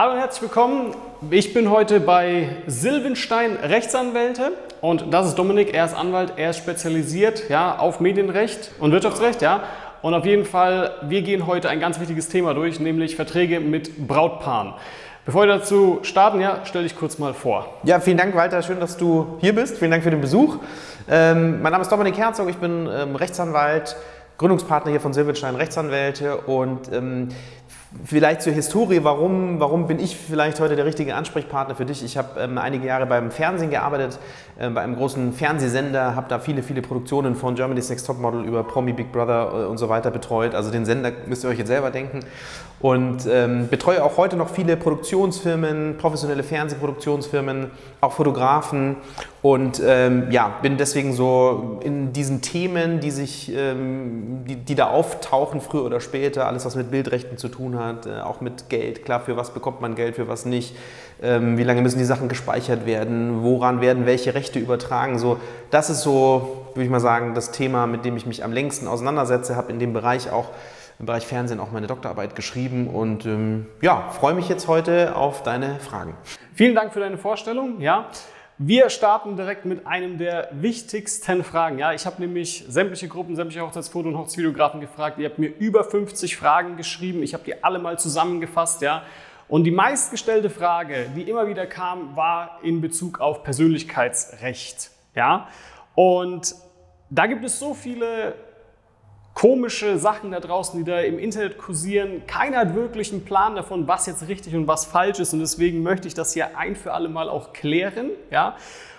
Hallo und herzlich willkommen. Ich bin heute bei Silvenstein Rechtsanwälte und das ist Dominik. Er ist Anwalt, er ist spezialisiert ja, auf Medienrecht und Wirtschaftsrecht. Ja. Und auf jeden Fall, wir gehen heute ein ganz wichtiges Thema durch, nämlich Verträge mit Brautpaaren. Bevor wir dazu starten, ja, stell dich kurz mal vor. Ja, vielen Dank, Walter. Schön, dass du hier bist. Vielen Dank für den Besuch. Ähm, mein Name ist Dominik Herzog. Ich bin ähm, Rechtsanwalt, Gründungspartner hier von Silvenstein Rechtsanwälte und ähm, Vielleicht zur Historie, warum, warum bin ich vielleicht heute der richtige Ansprechpartner für dich? Ich habe ähm, einige Jahre beim Fernsehen gearbeitet, äh, bei einem großen Fernsehsender, habe da viele, viele Produktionen von Germany's Next Topmodel über Promi Big Brother äh, und so weiter betreut. Also den Sender müsst ihr euch jetzt selber denken. Und ähm, betreue auch heute noch viele Produktionsfirmen, professionelle Fernsehproduktionsfirmen, auch Fotografen und ähm, ja, bin deswegen so in diesen Themen, die sich, ähm, die, die, da auftauchen, früher oder später, alles was mit Bildrechten zu tun hat, äh, auch mit Geld, klar, für was bekommt man Geld, für was nicht, ähm, wie lange müssen die Sachen gespeichert werden, woran werden welche Rechte übertragen, so, das ist so, würde ich mal sagen, das Thema, mit dem ich mich am längsten auseinandersetze, habe in dem Bereich auch im Bereich Fernsehen auch meine Doktorarbeit geschrieben. Und ähm, ja, freue mich jetzt heute auf deine Fragen. Vielen Dank für deine Vorstellung. Ja, wir starten direkt mit einem der wichtigsten Fragen. Ja, ich habe nämlich sämtliche Gruppen, sämtliche Hochzeitsfoto- und Hochzeitsvideografen gefragt. Ihr habt mir über 50 Fragen geschrieben. Ich habe die alle mal zusammengefasst. Ja, und die meistgestellte Frage, die immer wieder kam, war in Bezug auf Persönlichkeitsrecht. Ja, und da gibt es so viele komische Sachen da draußen, die da im Internet kursieren. Keiner hat wirklich einen Plan davon, was jetzt richtig und was falsch ist. Und deswegen möchte ich das hier ein für alle Mal auch klären. Ja?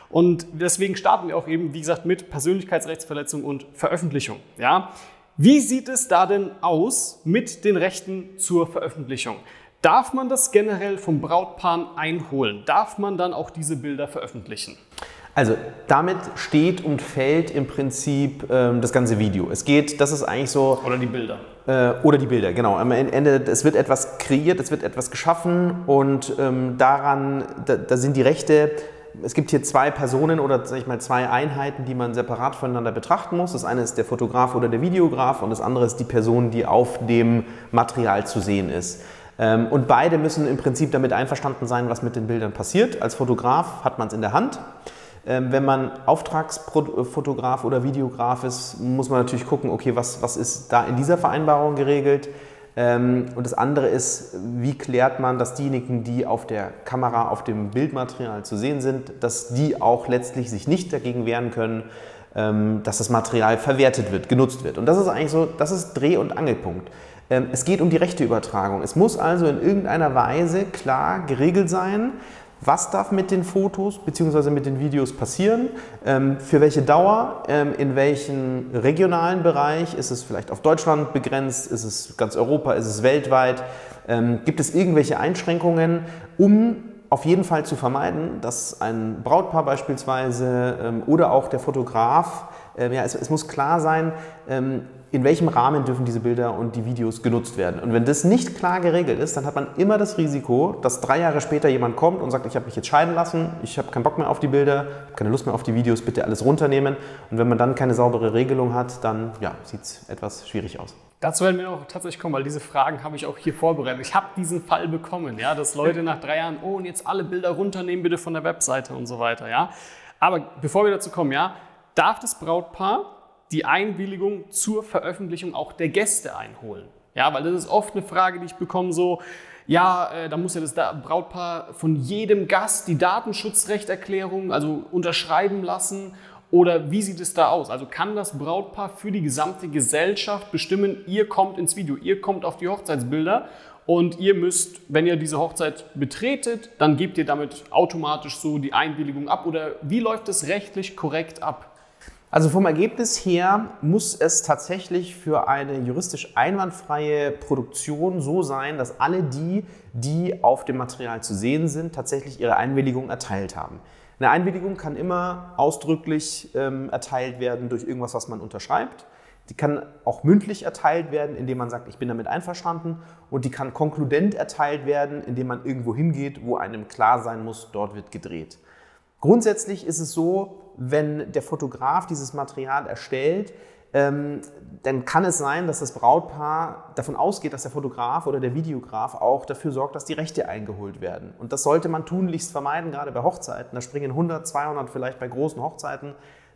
Und deswegen starten wir auch eben, wie gesagt, mit Persönlichkeitsrechtsverletzung und Veröffentlichung. Ja? Wie sieht es da denn aus mit den Rechten zur Veröffentlichung? Darf man das generell vom Brautpaar einholen? Darf man dann auch diese Bilder veröffentlichen? Also damit steht und fällt im Prinzip ähm, das ganze Video. Es geht, das ist eigentlich so. Oder die Bilder. Äh, oder die Bilder, genau. Am Ende, es wird etwas kreiert, es wird etwas geschaffen und ähm, daran, da, da, sind die Rechte. Es gibt hier zwei Personen oder sag ich mal zwei Einheiten, die man separat voneinander betrachten muss. Das eine ist der Fotograf oder der Videograf und das andere ist die Person, die auf dem Material zu sehen ist. Ähm, und beide müssen im Prinzip damit einverstanden sein, was mit den Bildern passiert. Als Fotograf hat man es in der Hand. Ähm, wenn man Auftragsfotograf oder Videograf ist, muss man natürlich gucken, okay, was, was ist da in dieser Vereinbarung geregelt? Ähm, und das andere ist, wie klärt man, dass diejenigen, die auf der Kamera, auf dem Bildmaterial zu sehen sind, dass die auch letztlich sich nicht dagegen wehren können, ähm, dass das Material verwertet wird, genutzt wird. Und das ist eigentlich so, das ist Dreh- und Angelpunkt. Es geht um die Rechteübertragung. Es muss also in irgendeiner Weise klar geregelt sein, was darf mit den Fotos bzw. mit den Videos passieren, ähm, für welche Dauer, ähm, in welchem regionalen Bereich, ist es vielleicht auf Deutschland begrenzt, ist es ganz Europa, ist es weltweit, ähm, gibt es irgendwelche Einschränkungen, um auf jeden Fall zu vermeiden, dass ein Brautpaar beispielsweise oder auch der Fotograf, ja, es, es, muss klar sein, in welchem Rahmen dürfen diese Bilder und die Videos genutzt werden. Und wenn das nicht klar geregelt ist, dann hat man immer das Risiko, dass drei Jahre später jemand kommt und sagt, ich habe mich jetzt scheiden lassen, ich habe keinen Bock mehr auf die Bilder, habe keine Lust mehr auf die Videos, bitte alles runternehmen. Und wenn man dann keine saubere Regelung hat, dann ja, sieht es etwas schwierig aus. Dazu werden wir auch tatsächlich kommen, weil diese Fragen habe ich auch hier vorbereitet. Ich habe diesen Fall bekommen, ja, dass Leute nach drei Jahren, oh, und jetzt alle Bilder runternehmen bitte von der Webseite und so weiter, ja. Aber bevor wir dazu kommen, ja, darf das Brautpaar die Einwilligung zur Veröffentlichung auch der Gäste einholen. Ja, weil das ist oft eine Frage, die ich bekomme, so, ja, äh, da muss ja das Brautpaar von jedem Gast die Datenschutzrechterklärung, also unterschreiben lassen. Oder wie sieht es da aus? Also kann das Brautpaar für die gesamte Gesellschaft bestimmen, ihr kommt ins Video, ihr kommt auf die Hochzeitsbilder und ihr müsst, wenn ihr diese Hochzeit betretet, dann gebt ihr damit automatisch so die Einwilligung ab? Oder wie läuft es rechtlich korrekt ab? Also vom Ergebnis her muss es tatsächlich für eine juristisch einwandfreie Produktion so sein, dass alle die, die auf dem Material zu sehen sind, tatsächlich ihre Einwilligung erteilt haben. Eine Einwilligung kann immer ausdrücklich ähm, erteilt werden durch irgendwas, was man unterschreibt. Die kann auch mündlich erteilt werden, indem man sagt, ich bin damit einverstanden. Und die kann konkludent erteilt werden, indem man irgendwo hingeht, wo einem klar sein muss, dort wird gedreht. Grundsätzlich ist es so, wenn der Fotograf dieses Material erstellt, ähm, dann kann es sein, dass das Brautpaar davon ausgeht, dass der Fotograf oder der Videograf auch dafür sorgt, dass die Rechte eingeholt werden. Und das sollte man tunlichst vermeiden, gerade bei Hochzeiten. Da springen 100, 200 vielleicht bei großen Hochzeiten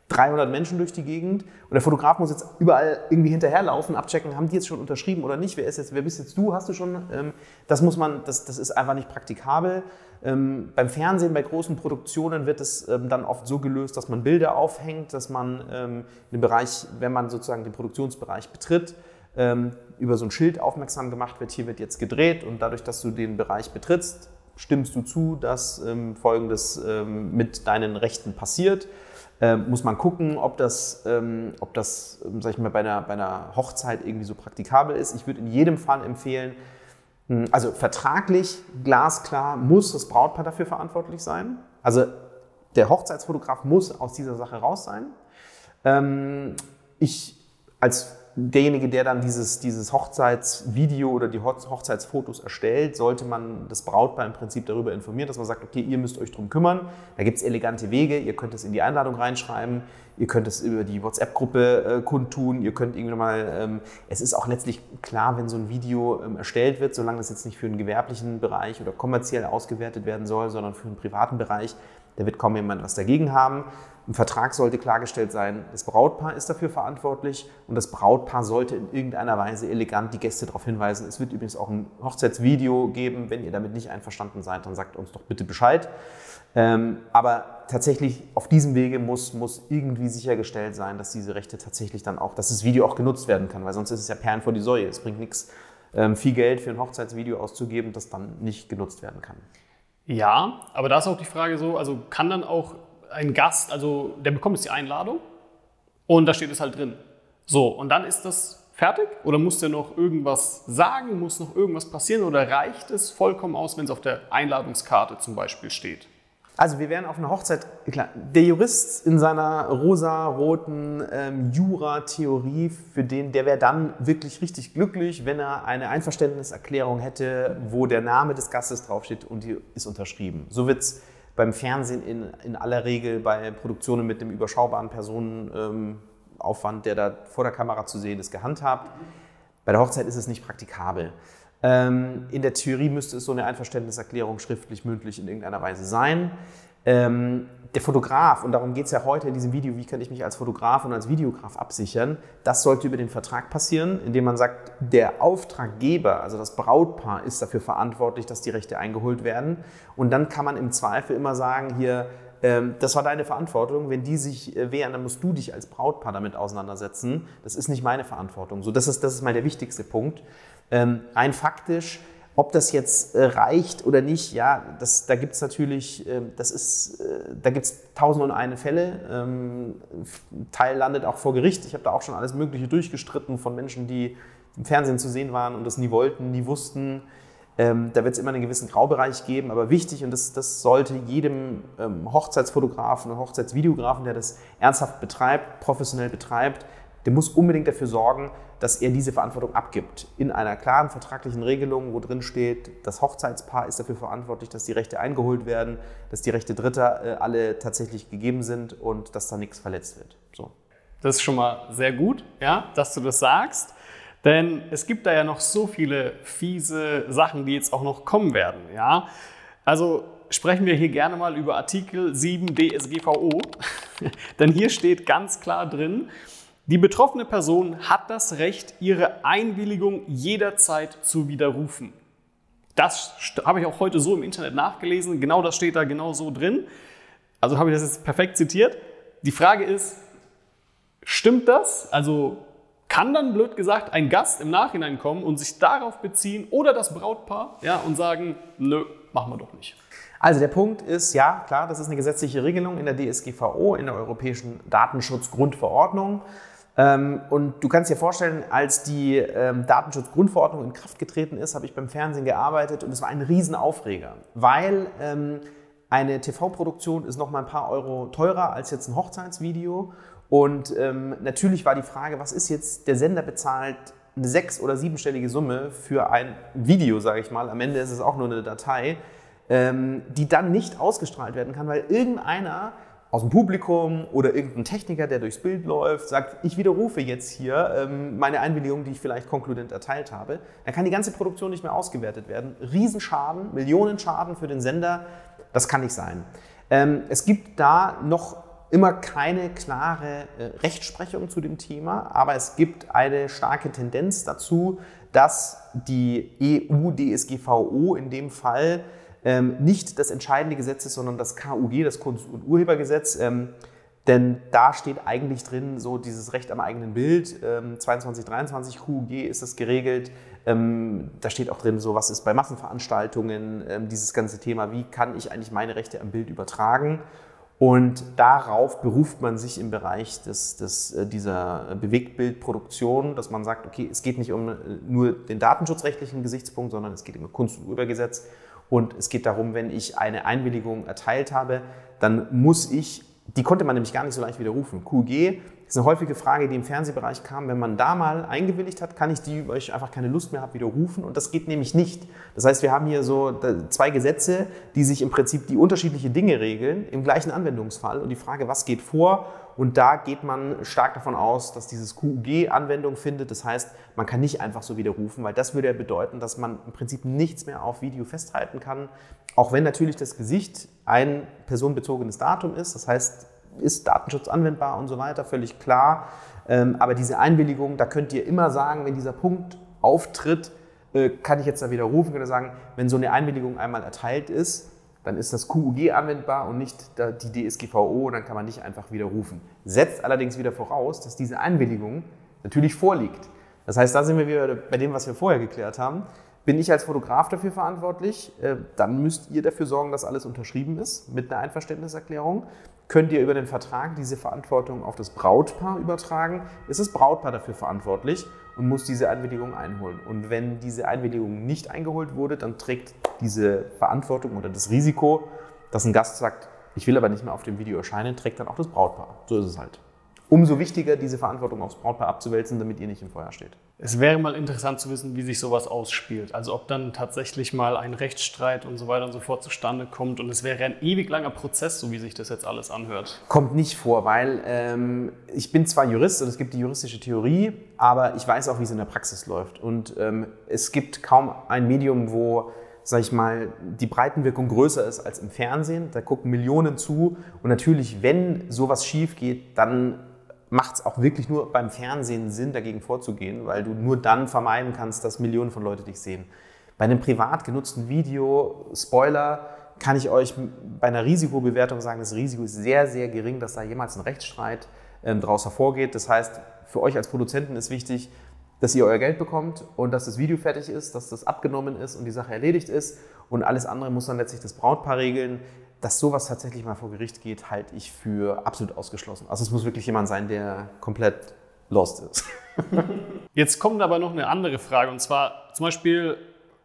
300 Menschen durch die Gegend und der Fotograf muss jetzt überall irgendwie hinterherlaufen, abchecken, haben die jetzt schon unterschrieben oder nicht, wer ist jetzt, wer bist jetzt du, hast du schon, ähm, das muss man, das, das ist einfach nicht praktikabel. Ähm, beim Fernsehen, bei großen Produktionen wird es ähm, dann oft so gelöst, dass man Bilder aufhängt, dass man ähm, den Bereich, wenn man sozusagen den Produktionsbereich betritt, ähm, über so ein Schild aufmerksam gemacht wird, hier wird jetzt gedreht und dadurch, dass du den Bereich betrittst, stimmst du zu, dass ähm, Folgendes mit deinen Rechten passiert äh, muss man gucken, ob das, ähm, ob das ähm, sag ich mal, bei einer, bei einer Hochzeit irgendwie so praktikabel ist. Ich würde in jedem Fall empfehlen, hm, also vertraglich, glasklar, muss das Brautpaar dafür verantwortlich sein. Also der Hochzeitsfotograf muss aus dieser Sache raus sein. Ähm, ich als derjenige, der dann dieses, dieses Hochzeitsvideo oder die Hochzeitsfotos erstellt, sollte man das Brautpaar im Prinzip darüber informieren, dass man sagt, okay, ihr müsst euch darum kümmern. Da gibt es elegante Wege. Ihr könnt es in die Einladung reinschreiben. Ihr könnt es über die WhatsApp-Gruppe äh, kundtun. Ihr könnt irgendwie mal, ähm, es ist auch letztlich klar, wenn so ein Video ähm, erstellt wird, solange das jetzt nicht für einen gewerblichen Bereich oder kommerziell ausgewertet werden soll, sondern für einen privaten Bereich, da wird kaum jemand was dagegen haben. Im Vertrag sollte klargestellt sein, das Brautpaar ist dafür verantwortlich und das Brautpaar sollte in irgendeiner Weise elegant die Gäste darauf hinweisen. Es wird übrigens auch ein Hochzeitsvideo geben. Wenn ihr damit nicht einverstanden seid, dann sagt uns doch bitte Bescheid. Ähm, aber tatsächlich auf diesem Wege muss, muss irgendwie sichergestellt sein, dass diese Rechte tatsächlich dann auch, dass das Video auch genutzt werden kann, weil sonst ist es ja Perlen vor die Säue. Es bringt nichts, ähm, viel Geld für ein Hochzeitsvideo auszugeben, das dann nicht genutzt werden kann. Ja, aber da ist auch die Frage so, also kann dann auch ein Gast, also der bekommt jetzt die Einladung und da steht es halt drin. So, und dann ist das fertig oder muss der noch irgendwas sagen, muss noch irgendwas passieren oder reicht es vollkommen aus, wenn es auf der Einladungskarte zum Beispiel steht? Also wir wären auf einer Hochzeit, klar, der Jurist in seiner rosa-roten ähm, Jura-Theorie, für den, der wäre dann wirklich richtig glücklich, wenn er eine Einverständniserklärung hätte, wo der Name des Gastes draufsteht und die ist unterschrieben. So wird es beim Fernsehen in, in aller Regel bei Produktionen mit dem überschaubaren Personenaufwand, ähm, der da vor der Kamera zu sehen ist, gehandhabt. Bei der Hochzeit ist es nicht praktikabel. Ähm, in der Theorie müsste es so eine Einverständniserklärung schriftlich, mündlich in irgendeiner Weise sein. Ähm, der Fotograf, und darum geht es ja heute in diesem Video, wie kann ich mich als Fotograf und als Videograf absichern, das sollte über den Vertrag passieren, indem man sagt, der Auftraggeber, also das Brautpaar, ist dafür verantwortlich, dass die Rechte eingeholt werden. Und dann kann man im Zweifel immer sagen, hier, ähm, das war deine Verantwortung. Wenn die sich äh, wehren, dann musst du dich als Brautpaar damit auseinandersetzen. Das ist nicht meine Verantwortung. So, das ist, das ist mal der wichtigste Punkt. Ähm, rein faktisch ob das jetzt äh, reicht oder nicht, ja, das, da gibt es natürlich, äh, das ist, äh, da gibt es tausend und eine Fälle. Ähm, Teil landet auch vor Gericht. Ich habe da auch schon alles Mögliche durchgestritten von Menschen, die im Fernsehen zu sehen waren und das nie wollten, nie wussten. Ähm, da wird es immer einen gewissen Graubereich geben, aber wichtig und das, das sollte jedem ähm, Hochzeitsfotografen und Hochzeitsvideografen, der das ernsthaft betreibt, professionell betreibt, der muss unbedingt dafür sorgen, dass er diese Verantwortung abgibt. In einer klaren vertraglichen Regelung, wo drin steht, das Hochzeitspaar ist dafür verantwortlich, dass die Rechte eingeholt werden, dass die Rechte Dritter äh, alle tatsächlich gegeben sind und dass da nichts verletzt wird. So. Das ist schon mal sehr gut, ja, dass du das sagst. Denn es gibt da ja noch so viele fiese Sachen, die jetzt auch noch kommen werden. Ja? Also sprechen wir hier gerne mal über Artikel 7 DSGVO. Denn hier steht ganz klar drin, die betroffene Person hat das Recht, ihre Einwilligung jederzeit zu widerrufen. Das habe ich auch heute so im Internet nachgelesen. Genau das steht da genau so drin. Also habe ich das jetzt perfekt zitiert. Die Frage ist, stimmt das? Also kann dann blöd gesagt ein Gast im Nachhinein kommen und sich darauf beziehen oder das Brautpaar ja, und sagen, nö, machen wir doch nicht. Also der Punkt ist, ja, klar, das ist eine gesetzliche Regelung in der DSGVO, in der Europäischen Datenschutzgrundverordnung. Ähm, und du kannst dir vorstellen, als die ähm, Datenschutzgrundverordnung in Kraft getreten ist, habe ich beim Fernsehen gearbeitet und es war ein Riesenaufreger, weil ähm, eine TV-Produktion ist noch mal ein paar Euro teurer als jetzt ein Hochzeitsvideo. Und natürlich war die Frage, was ist jetzt, der Sender bezahlt eine sechs- oder siebenstellige Summe für ein Video, sage ich mal. Am Ende ist es auch nur eine Datei, die dann nicht ausgestrahlt werden kann, weil irgendeiner aus dem Publikum oder irgendein Techniker, der durchs Bild läuft, sagt, ich widerrufe jetzt hier ähm, meine Einwilligung, die ich vielleicht konkludent erteilt habe, dann kann die ganze Produktion nicht mehr ausgewertet werden. Riesenschaden, Millionenschaden für den Sender, das kann nicht sein. Ähm, es gibt da noch immer keine klare äh, Rechtsprechung zu dem Thema, aber es gibt eine starke Tendenz dazu, dass die EU-DSGVO in dem Fall ähm, nicht das entscheidende Gesetz ist, sondern das KUG, das Kunst- und Urhebergesetz. Ähm, denn da steht eigentlich drin, so dieses Recht am eigenen Bild. Ähm, 22, 23 KUG ist das geregelt. Ähm, da steht auch drin, so was ist bei Massenveranstaltungen, ähm, dieses ganze Thema, wie kann ich eigentlich meine Rechte am Bild übertragen. Und darauf beruft man sich im Bereich des, des, äh, dieser Bewegtbildproduktion, dass man sagt, okay, es geht nicht um äh, nur den datenschutzrechtlichen Gesichtspunkt, sondern es geht um Kunst- und Urhebergesetz. Und es geht darum, wenn ich eine Einwilligung erteilt habe, dann muss ich, die konnte man nämlich gar nicht so leicht widerrufen. QG ist eine häufige Frage, die im Fernsehbereich kam. Wenn man da mal eingewilligt hat, kann ich die, weil ich einfach keine Lust mehr habe, widerrufen. Und das geht nämlich nicht. Das heißt, wir haben hier so zwei Gesetze, die sich im Prinzip die unterschiedliche Dinge regeln im gleichen Anwendungsfall. Und die Frage, was geht vor? Und da geht man stark davon aus, dass dieses QUG Anwendung findet. Das heißt, man kann nicht einfach so widerrufen, weil das würde ja bedeuten, dass man im Prinzip nichts mehr auf Video festhalten kann. Auch wenn natürlich das Gesicht ein personenbezogenes Datum ist. Das heißt, ist Datenschutz anwendbar und so weiter, völlig klar. Ähm, aber diese Einwilligung, da könnt ihr immer sagen, wenn dieser Punkt auftritt, äh, kann ich jetzt da widerrufen, ich sagen, wenn so eine Einwilligung einmal erteilt ist, dann ist das QUG anwendbar und nicht die DSGVO dann kann man nicht einfach widerrufen. Setzt allerdings wieder voraus, dass diese Einwilligung natürlich vorliegt. Das heißt, da sind wir wieder bei dem, was wir vorher geklärt haben. Bin ich als Fotograf dafür verantwortlich, äh, dann müsst ihr dafür sorgen, dass alles unterschrieben ist mit einer Einverständniserklärung könnt ihr über den Vertrag diese Verantwortung auf das Brautpaar übertragen. Ist das Brautpaar dafür verantwortlich und muss diese Einwilligung einholen. Und wenn diese Einwilligung nicht eingeholt wurde, dann trägt diese Verantwortung oder das Risiko, dass ein Gast sagt, ich will aber nicht mehr auf dem Video erscheinen, trägt dann auch das Brautpaar. So ist es halt umso wichtiger, diese Verantwortung aufs Brautpaar abzuwälzen, damit ihr nicht im Feuer steht. Es wäre mal interessant zu wissen, wie sich sowas ausspielt. Also ob dann tatsächlich mal ein Rechtsstreit und so weiter und so fort zustande kommt. Und es wäre ein ewig langer Prozess, so wie sich das jetzt alles anhört. Kommt nicht vor, weil ähm, ich bin zwar Jurist und es gibt die juristische Theorie, aber ich weiß auch, wie es in der Praxis läuft. Und ähm, es gibt kaum ein Medium, wo sag ich mal, die Breitenwirkung größer ist als im Fernsehen. Da gucken Millionen zu. Und natürlich, wenn sowas schief geht, dann macht es auch wirklich nur beim Fernsehen Sinn, dagegen vorzugehen, weil du nur dann vermeiden kannst, dass Millionen von Leuten dich sehen. Bei einem privat genutzten Video, Spoiler, kann ich euch bei einer Risikobewertung sagen, das Risiko ist sehr, sehr gering, dass da jemals ein Rechtsstreit äh, daraus hervorgeht. Das heißt, für euch als Produzenten ist wichtig, dass ihr euer Geld bekommt und dass das Video fertig ist, dass das abgenommen ist und die Sache erledigt ist. Und alles andere muss dann letztlich das Brautpaar regeln dass sowas tatsächlich mal vor Gericht geht, halte ich für absolut ausgeschlossen. Also es muss wirklich jemand sein, der komplett lost ist. jetzt kommt aber noch eine andere Frage und zwar zum Beispiel,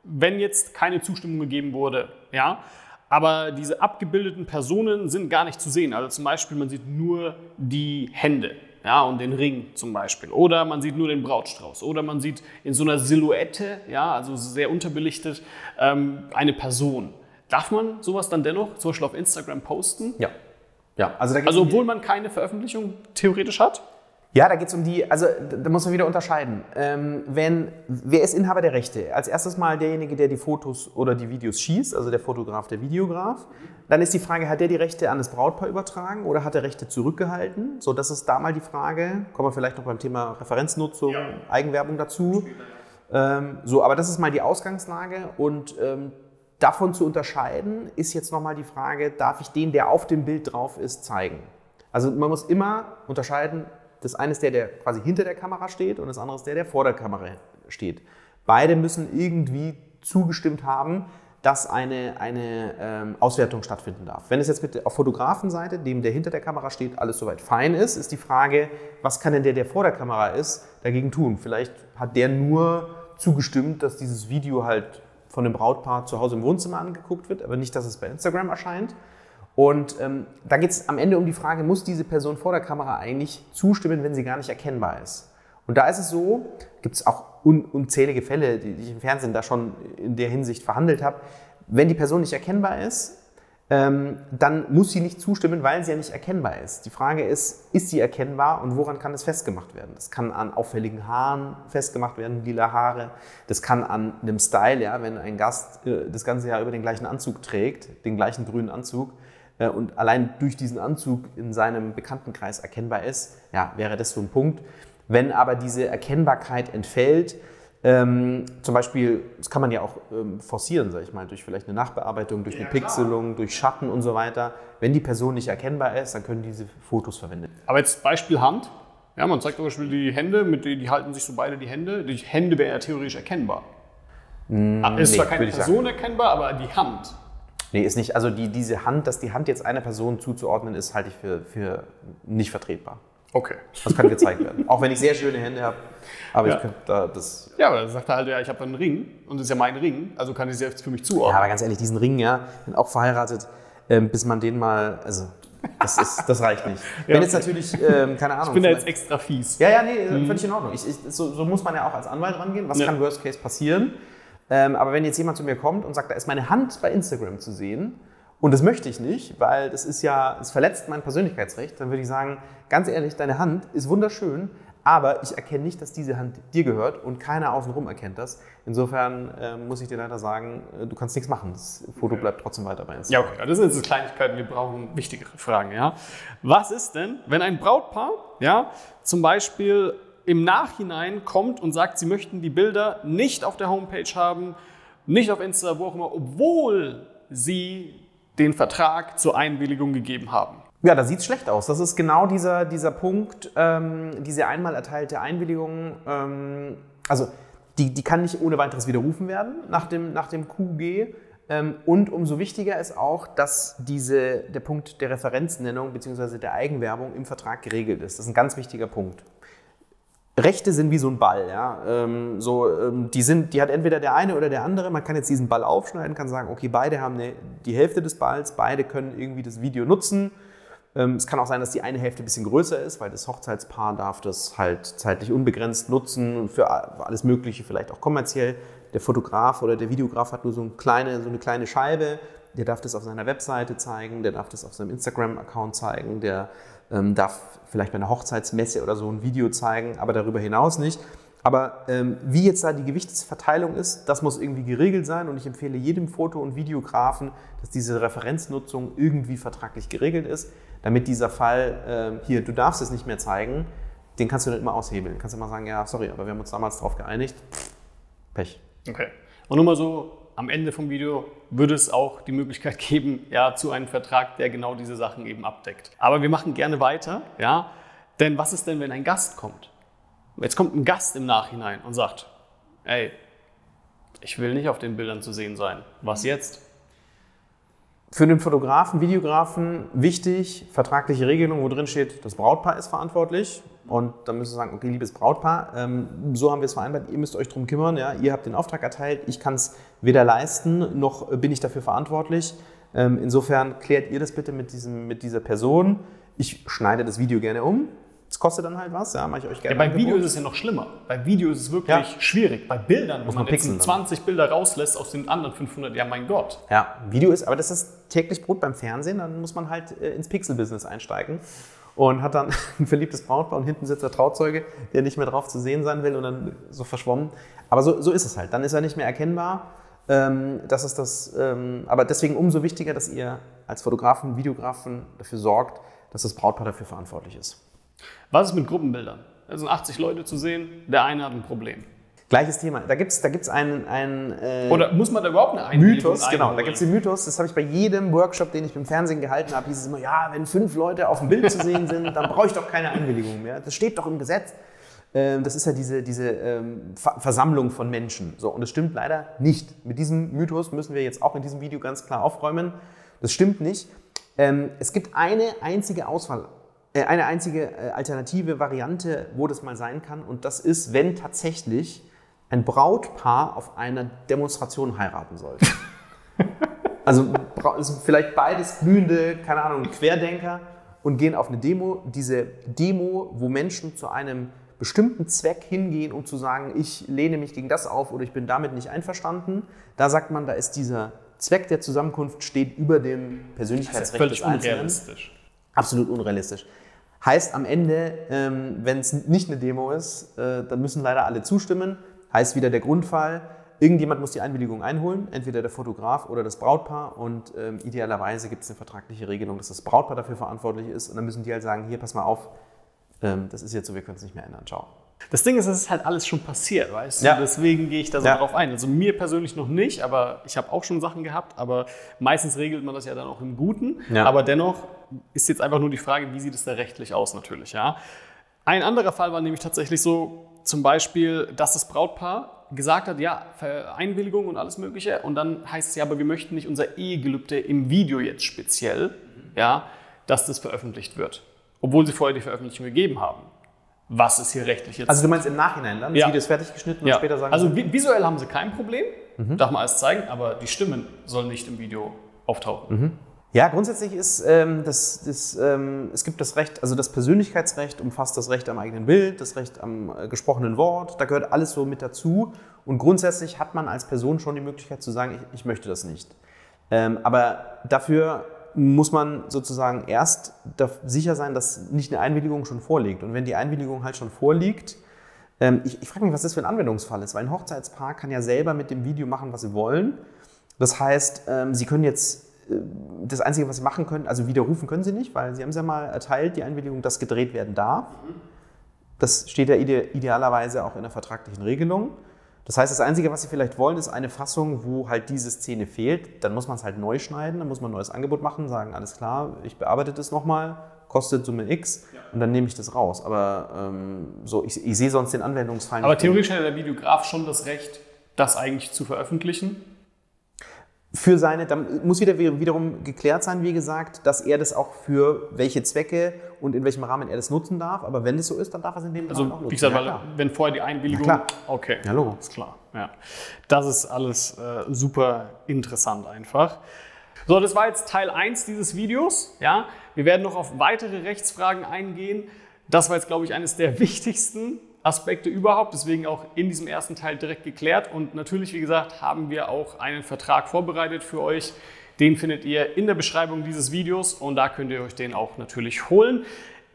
wenn jetzt keine Zustimmung gegeben wurde, ja, aber diese abgebildeten Personen sind gar nicht zu sehen. Also zum Beispiel, man sieht nur die Hände. Ja, und den Ring zum Beispiel. Oder man sieht nur den Brautstrauß. Oder man sieht in so einer Silhouette, ja, also sehr unterbelichtet, ähm, eine Person. Darf man sowas dann dennoch zum Beispiel auf Instagram posten? Ja. ja. Also, also obwohl man keine Veröffentlichung theoretisch hat? Ja, da geht es um die, also da muss man wieder unterscheiden. Ähm, wenn, wer ist Inhaber der Rechte? Als erstes mal derjenige, der die Fotos oder die Videos schießt, also der Fotograf, der Videograf. Dann ist die Frage, hat der die Rechte an das Brautpaar übertragen oder hat er Rechte zurückgehalten? So, das ist da mal die Frage. Kommen wir vielleicht noch beim Thema Referenznutzung, ja. Eigenwerbung dazu. Ähm, so, aber das ist mal die Ausgangslage und ähm, Davon zu unterscheiden ist jetzt nochmal die Frage, darf ich den, der auf dem Bild drauf ist, zeigen? Also man muss immer unterscheiden, das eine ist der, der quasi hinter der Kamera steht und das andere ist der, der vor der Kamera steht. Beide müssen irgendwie zugestimmt haben, dass eine, eine ähm, Auswertung stattfinden darf. Wenn es jetzt mit auf Fotografenseite, dem der hinter der Kamera steht, alles soweit fein ist, ist die Frage, was kann denn der, der vor der Kamera ist, dagegen tun? Vielleicht hat der nur zugestimmt, dass dieses Video halt von dem Brautpaar zu Hause im Wohnzimmer angeguckt wird, aber nicht, dass es bei Instagram erscheint. Und ähm, da geht es am Ende um die Frage, muss diese Person vor der Kamera eigentlich zustimmen, wenn sie gar nicht erkennbar ist? Und da ist es so, gibt es auch un unzählige Fälle, die ich im Fernsehen da schon in der Hinsicht verhandelt habe, wenn die Person nicht erkennbar ist, ähm, dann muss sie nicht zustimmen, weil sie ja nicht erkennbar ist. Die Frage ist, ist sie erkennbar und woran kann es festgemacht werden? Das kann an auffälligen Haaren festgemacht werden, lila Haare. Das kann an einem Style, ja, wenn ein Gast äh, das ganze Jahr über den gleichen Anzug trägt, den gleichen grünen Anzug, äh, und allein durch diesen Anzug in seinem Bekanntenkreis erkennbar ist, ja, wäre das so ein Punkt. Wenn aber diese Erkennbarkeit entfällt, ähm, zum Beispiel, das kann man ja auch ähm, forcieren, sage ich mal, durch vielleicht eine Nachbearbeitung, durch ja, eine Pixelung, klar. durch Schatten und so weiter. Wenn die Person nicht erkennbar ist, dann können diese Fotos verwendet werden. Aber jetzt Beispiel Hand. Ja, man zeigt zum Beispiel die Hände, mit die, die halten sich so beide die Hände. Die Hände wären ja theoretisch erkennbar. Mm, ist nee, zwar keine Person erkennbar, aber die Hand. Nee, ist nicht. Also die, diese Hand, dass die Hand jetzt einer Person zuzuordnen ist, halte ich für, für nicht vertretbar. Okay. Das kann gezeigt werden. Auch wenn ich sehr schöne Hände habe. Aber ja. ich könnte da das. Ja, aber dann sagt er halt, ja, ich habe einen Ring und das ist ja mein Ring, also kann ich jetzt für mich zuordnen. Ja, aber ganz ehrlich, diesen Ring, ja, bin auch verheiratet, ähm, bis man den mal, also das, ist, das reicht nicht. ja, Wenn jetzt natürlich, ähm, keine Ahnung. Ich bin da jetzt extra fies. Ja, ja, nee, mhm. völlig in Ordnung. Ich, ich, so, so, muss man ja auch als Anwalt rangehen. Was ja. kann Worst Case passieren? Ähm, aber wenn jetzt jemand zu mir kommt und sagt, da ist meine Hand bei Instagram zu sehen, und das möchte ich nicht, weil das ist ja, es verletzt mein Persönlichkeitsrecht. Dann würde ich sagen, ganz ehrlich, deine Hand ist wunderschön, aber ich erkenne nicht, dass diese Hand dir gehört und keiner außenrum erkennt das. Insofern äh, muss ich dir leider sagen, äh, du kannst nichts machen. Das Foto bleibt trotzdem weiter bei uns. Ja, okay. Das sind jetzt Kleinigkeiten, wir brauchen wichtigere Fragen. Ja? Was ist denn, wenn ein Brautpaar ja, zum Beispiel im Nachhinein kommt und sagt, sie möchten die Bilder nicht auf der Homepage haben, nicht auf Insta, wo auch immer, obwohl sie den Vertrag zur Einwilligung gegeben haben. Ja, da sieht es schlecht aus. Das ist genau dieser, dieser Punkt, ähm, diese einmal erteilte Einwilligung. Ähm, also die, die kann nicht ohne weiteres widerrufen werden nach dem, nach dem QG. Ähm, und umso wichtiger ist auch, dass diese, der Punkt der Referenznennung bzw. der Eigenwerbung im Vertrag geregelt ist. Das ist ein ganz wichtiger Punkt. Rechte sind wie so ein Ball. Ja? Ähm, so, ähm, die, sind, die hat entweder der eine oder der andere. Man kann jetzt diesen Ball aufschneiden, kann sagen, okay, beide haben eine, die Hälfte des Balls, beide können irgendwie das Video nutzen. Ähm, es kann auch sein, dass die eine Hälfte ein bisschen größer ist, weil das Hochzeitspaar darf das halt zeitlich unbegrenzt nutzen für alles Mögliche, vielleicht auch kommerziell. Der Fotograf oder der Videograf hat nur so eine kleine, so eine kleine Scheibe. Der darf das auf seiner Webseite zeigen, der darf das auf seinem Instagram-Account zeigen, der ähm, darf vielleicht bei einer Hochzeitsmesse oder so ein Video zeigen, aber darüber hinaus nicht. Aber ähm, wie jetzt da die Gewichtsverteilung ist, das muss irgendwie geregelt sein und ich empfehle jedem Foto- und Videografen, dass diese Referenznutzung irgendwie vertraglich geregelt ist, damit dieser Fall, äh, hier, du darfst es nicht mehr zeigen, den kannst du dann immer aushebeln. Du kannst immer sagen, ja, sorry, aber wir haben uns damals darauf geeinigt. Pech. Okay. Und nur mal so, am Ende vom Video würde es auch die Möglichkeit geben, ja, zu einem Vertrag, der genau diese Sachen eben abdeckt. Aber wir machen gerne weiter, ja, denn was ist denn, wenn ein Gast kommt? Jetzt kommt ein Gast im Nachhinein und sagt, ey, ich will nicht auf den Bildern zu sehen sein. Was jetzt? Für den Fotografen, Videografen wichtig, vertragliche Regelung, wo drin steht, das Brautpaar ist verantwortlich. Und dann müsst ihr sagen, okay, liebes Brautpaar, ähm, so haben wir es vereinbart, ihr müsst euch darum kümmern, ja, ihr habt den Auftrag erteilt, ich kann es weder leisten, noch bin ich dafür verantwortlich. Ähm, insofern klärt ihr das bitte mit, diesem, mit dieser Person. Ich schneide das Video gerne um, es kostet dann halt was, ja, mache ich euch gerne. Ja, beim Video ist es ja noch schlimmer. Beim Video ist es wirklich ja. schwierig. Bei Bildern, wo man, man jetzt 20 Bilder rauslässt aus den anderen 500, ja mein Gott. Ja, Video ist, aber das ist täglich Brot beim Fernsehen, dann muss man halt äh, ins Pixel-Business einsteigen und hat dann ein verliebtes Brautpaar und hinten sitzt der Trauzeuge, der nicht mehr drauf zu sehen sein will und dann so verschwommen. Aber so, so ist es halt. Dann ist er nicht mehr erkennbar. Ähm, das ist das, ähm, aber deswegen umso wichtiger, dass ihr als Fotografen, Videografen dafür sorgt, dass das Brautpaar dafür verantwortlich ist. Was ist mit Gruppenbildern? Da sind 80 Leute zu sehen, der eine hat ein Problem. Gleiches Thema. Da gibt es da gibt's einen. einen äh, Oder muss man da überhaupt eine Einwilligung Mythos, genau. Da gibt es den Mythos, das habe ich bei jedem Workshop, den ich im Fernsehen gehalten habe, hieß es immer: Ja, wenn fünf Leute auf dem Bild zu sehen sind, dann brauche ich doch keine Einwilligung mehr. Das steht doch im Gesetz. Ähm, das ist ja diese, diese ähm, Versammlung von Menschen. So, und das stimmt leider nicht. Mit diesem Mythos müssen wir jetzt auch in diesem Video ganz klar aufräumen. Das stimmt nicht. Ähm, es gibt eine einzige Auswahl äh, eine einzige äh, alternative Variante, wo das mal sein kann. Und das ist, wenn tatsächlich ein Brautpaar auf einer Demonstration heiraten sollte. also vielleicht beides glühende, keine Ahnung, Querdenker und gehen auf eine Demo. Diese Demo, wo Menschen zu einem bestimmten Zweck hingehen, um zu sagen, ich lehne mich gegen das auf oder ich bin damit nicht einverstanden. Da sagt man, da ist dieser Zweck der Zusammenkunft steht über dem Persönlichkeitsrecht Völlig des Einzelnen. unrealistisch. Absolut unrealistisch. Heißt am Ende, ähm, wenn es nicht eine Demo ist, äh, dann müssen leider alle zustimmen. Heißt wieder der Grundfall, irgendjemand muss die Einwilligung einholen, entweder der Fotograf oder das Brautpaar. Und ähm, idealerweise gibt es eine vertragliche Regelung, dass das Brautpaar dafür verantwortlich ist. Und dann müssen die halt sagen, hier, pass mal auf, ähm, das ist jetzt so, wir können es nicht mehr ändern. Ciao. Das Ding ist, es ist halt alles schon passiert, weißt Ja. du? Deswegen gehe ich da so Ja. drauf ein. Also mir persönlich noch nicht, aber ich habe auch schon Sachen gehabt, aber meistens regelt man das ja dann auch im Guten. Ja. Aber dennoch ist jetzt einfach nur die Frage, wie sieht es da rechtlich aus natürlich, ja? Ein anderer Fall war nämlich tatsächlich so, zum Beispiel, dass das Brautpaar gesagt hat, ja, Einwilligung und alles Mögliche. Und dann heißt es ja, aber wir möchten nicht unser Ehegelübde im Video jetzt speziell, ja, dass das veröffentlicht wird. Obwohl sie vorher die Veröffentlichung gegeben haben. Was ist hier rechtlich jetzt? Also du meinst im Nachhinein dann? Das Ja. Video ist fertig geschnitten und ja. später sagen also vi- visuell haben sie kein Problem, darf man alles zeigen, aber die Stimmen sollen nicht im Video auftauchen. Ja, grundsätzlich ist ähm, das, das ähm, es gibt das Recht, also das Persönlichkeitsrecht umfasst das Recht am eigenen Bild, das Recht am äh, gesprochenen Wort, da gehört alles so mit dazu. Und grundsätzlich hat man als Person schon die Möglichkeit zu sagen, ich, ich möchte das nicht. Ähm, aber dafür muss man sozusagen erst sicher sein, dass nicht eine Einwilligung schon vorliegt. Und wenn die Einwilligung halt schon vorliegt, ähm, ich, ich frage mich, was das für ein Anwendungsfall ist, weil ein Hochzeitspaar kann ja selber mit dem Video machen, was sie wollen. Das heißt, ähm, sie können jetzt das Einzige, was sie machen können, also widerrufen können sie nicht, weil sie haben es ja mal erteilt, die Einwilligung, dass gedreht werden darf. Das steht ja ide idealerweise auch in der vertraglichen Regelung. Das heißt, das Einzige, was sie vielleicht wollen, ist eine Fassung, wo halt diese Szene fehlt. Dann muss man es halt neu schneiden, dann muss man ein neues Angebot machen, sagen, alles klar, ich bearbeite das nochmal, kostet Summe X und dann nehme ich das raus. Aber ähm, so, ich, ich sehe sonst den Anwendungsfall Aber nicht. theoretisch hat der Videograf schon das Recht, das eigentlich zu veröffentlichen. Für seine, dann muss wieder wiederum geklärt sein, wie gesagt, dass er das auch für welche Zwecke und in welchem Rahmen er das nutzen darf. Aber wenn das so ist, dann darf er es in dem Also, Rahmen auch nutzen. wie gesagt, Ja, weil, klar. wenn vorher die Einwilligung. Na klar. Okay. Ja, Logo. Ist klar. Ja. Das ist alles äh, super interessant einfach. So, das war jetzt Teil 1 dieses Videos. Ja. Wir werden noch auf weitere Rechtsfragen eingehen. Das war jetzt, glaube ich, eines der wichtigsten Aspekte überhaupt, deswegen auch in diesem ersten Teil direkt geklärt. Und natürlich, wie gesagt, haben wir auch einen Vertrag vorbereitet für euch. Den findet ihr in der Beschreibung dieses Videos und da könnt ihr euch den auch natürlich holen.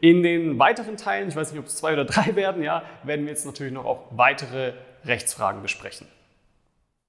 In den weiteren Teilen, ich weiß nicht, ob es zwei oder drei werden, ja, werden wir jetzt natürlich noch auch weitere Rechtsfragen besprechen.